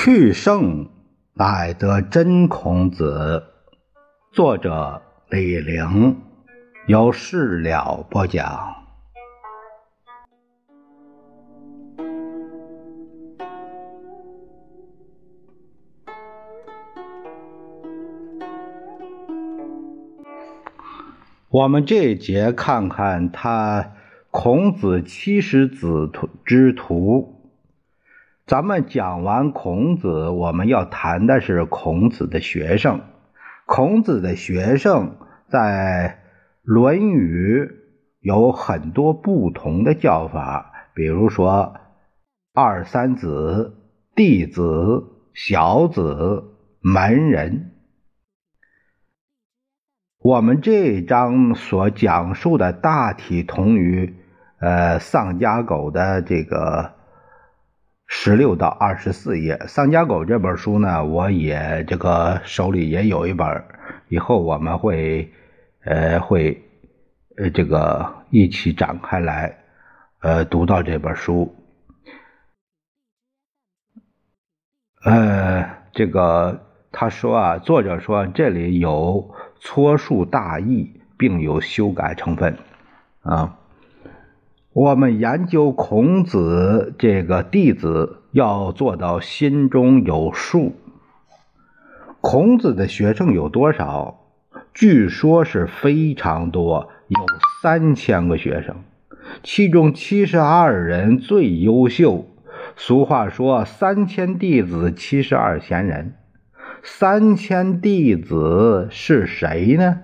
去圣乃得真孔子。作者李陵，由事了播讲。我们这一节看看他孔子七十子徒之徒。咱们讲完孔子，我们要谈的是孔子的学生。孔子的学生在《论语》有很多不同的叫法，比如说二三子、弟子、小子、门人。我们这一章所讲述的大体同于呃丧家狗的这个。十六到二十四页，《丧家狗》这本书呢，我也这个手里也有一本，以后我们会，呃，会，呃，这个一起展开来，呃，读到这本书。呃，这个他说啊，作者说这里有错述大意，并有修改成分，啊。我们研究孔子这个弟子，要做到心中有数。孔子的学生有多少？据说是非常多，有三千个学生，其中七十二人最优秀。俗话说：“三千弟子，七十二贤人。”三千弟子是谁呢？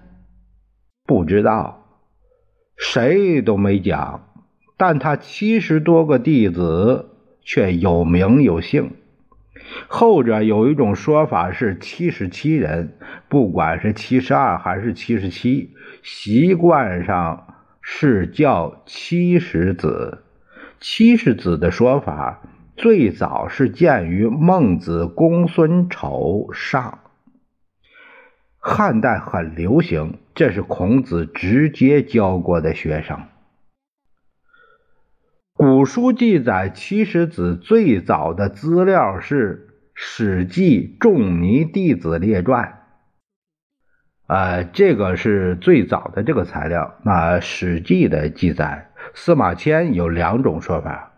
不知道，谁都没讲。但他七十多个弟子却有名有姓，后者有一种说法是七十七人，不管是七十二还是七十七，习惯上是叫七十子。七十子的说法最早是见于《孟子·公孙丑上》，汉代很流行，这是孔子直接教过的学生。古书记载七十子最早的资料是《史记·仲尼弟子列传》，呃，这个是最早的这个材料。那《史记》的记载，司马迁有两种说法，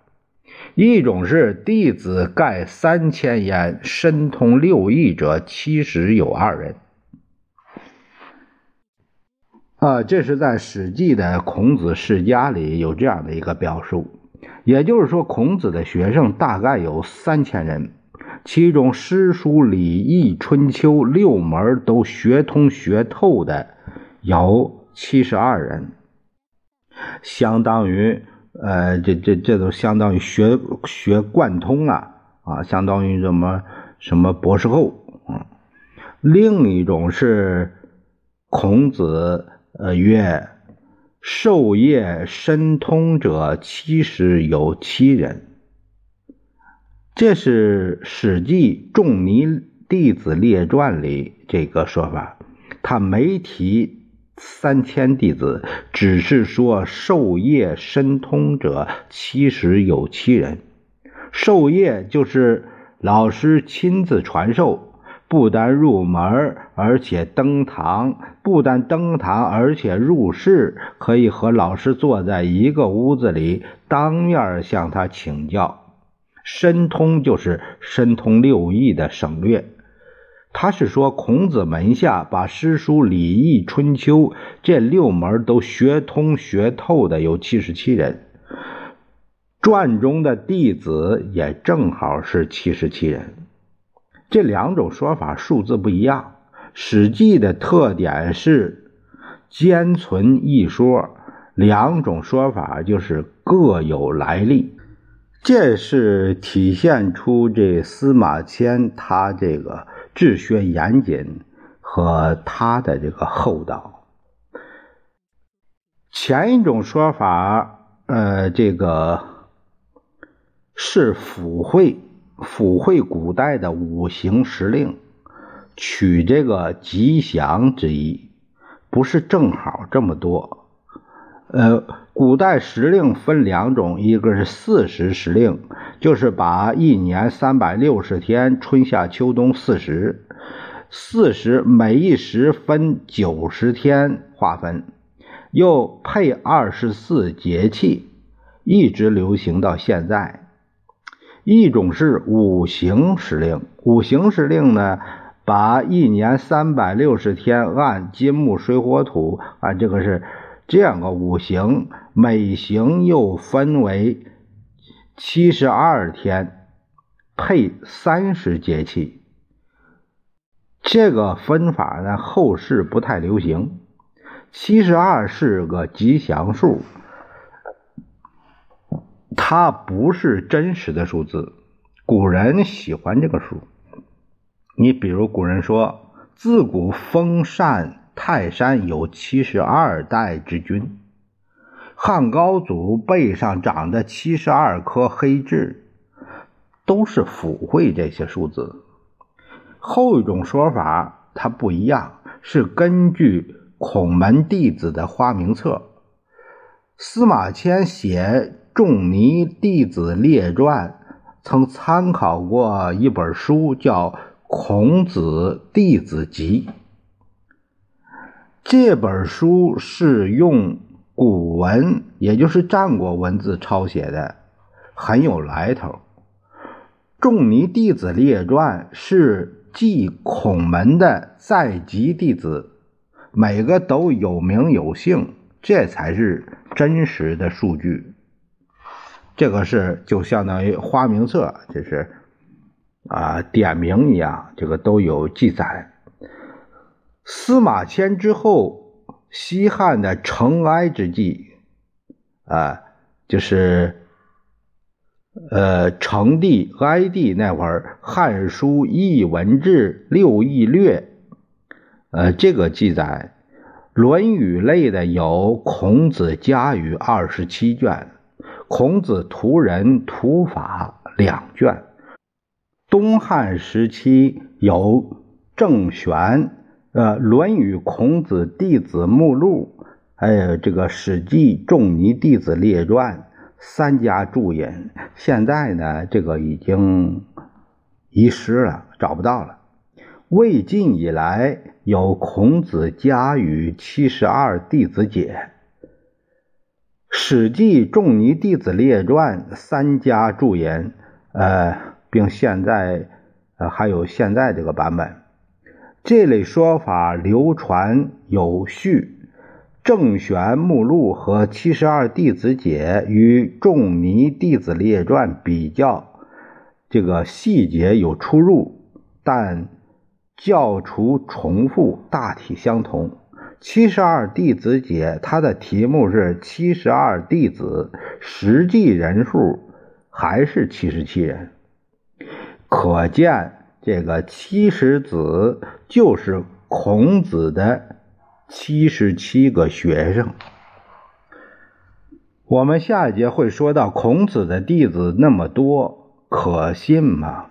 一种是弟子盖三千言，深通六艺者七十有二人。啊，这是在《史记》的《孔子世家》里有这样的一个表述。也就是说，孔子的学生大概有三千人，其中诗书礼义春秋六门都学通学透的有七十二人，相当于呃，这这这都相当于学学贯通啊啊，相当于什么什么博士后啊。另一种是孔子呃曰。授业深通者七十有七人，这是《史记·仲尼弟子列传》里这个说法。他没提三千弟子，只是说授业深通者七十有七人。授业就是老师亲自传授。不单入门，而且登堂；不单登堂，而且入室，可以和老师坐在一个屋子里，当面向他请教。申通就是申通六艺的省略。他是说，孔子门下把诗书礼义春秋这六门都学通学透的有七十七人，传中的弟子也正好是七十七人。这两种说法数字不一样，《史记》的特点是兼存一说，两种说法就是各有来历，这是体现出这司马迁他这个治学严谨和他的这个厚道。前一种说法，呃，这个是附会。附会古代的五行时令，取这个吉祥之意，不是正好这么多。呃，古代时令分两种，一个是四时时令，就是把一年三百六十天，春夏秋冬四时，四时每一时分九十天划分，又配二十四节气，一直流行到现在。一种是五行时令，五行时令呢，把一年三百六十天按金木水火土，按这个是。这样个五行，每行又分为七十二天，配三十节气。这个分法呢，后世不太流行。七十二是个吉祥数，它不是真实的数字。古人喜欢这个数。你比如古人说：“自古封禅。”泰山有七十二代之君，汉高祖背上长的七十二颗黑痣，都是附会这些数字。后一种说法它不一样，是根据孔门弟子的花名册。司马迁写《仲尼弟子列传》，曾参考过一本书，叫《孔子弟子集》。这本书是用古文，也就是战国文字抄写的，很有来头。《仲尼弟子列传》是记孔门的在籍弟子，每个都有名有姓，这才是真实的数据。这个是就相当于花名册，就是啊点名一样，这个都有记载。司马迁之后，西汉的承哀之际，啊，就是呃，成帝、哀帝那会儿，《汉书·艺文志·六艺略》，呃，这个记载，《论语》类的有《孔子家语》二十七卷，《孔子图人图法》两卷。东汉时期有郑玄。呃，《论语》《孔子弟子目录》，还有这个《史记》《仲尼弟子列传》三家注引，现在呢，这个已经遗失了，找不到了。魏晋以来有《孔子家语》《七十二弟子解》，《史记》《仲尼弟子列传》三家注言，呃，并现在呃还有现在这个版本。这类说法流传有序，《正玄目录》和《七十二弟子解》与《仲尼弟子列传》比较，这个细节有出入，但教除重复，大体相同。《七十二弟子解》它的题目是七十二弟子，实际人数还是七十七人，可见。这个七十子就是孔子的七十七个学生。我们下一节会说到孔子的弟子那么多，可信吗？